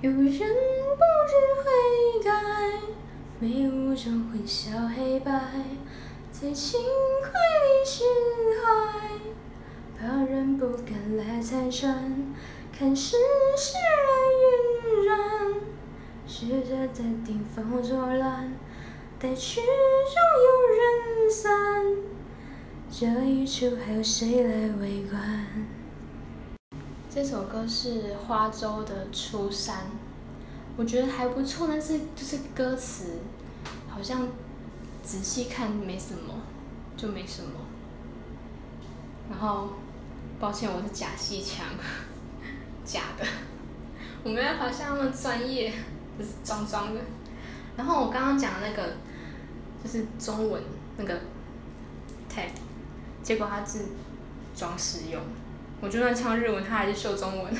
有人不知悔改，迷雾中混淆黑白，在轻快里失害，怕人不敢来拆穿，看世事来晕染，试着在顶峰作乱，待曲终有人散，这一出还有谁来围观？这首歌是花粥的《出山》，我觉得还不错，但是就是歌词好像仔细看没什么，就没什么。然后，抱歉，我是假戏腔，假的，我没办法像那么专业，就是装装的。然后我刚刚讲的那个就是中文那个 tag，结果它是装饰用。我就算唱日文，他还是秀中文。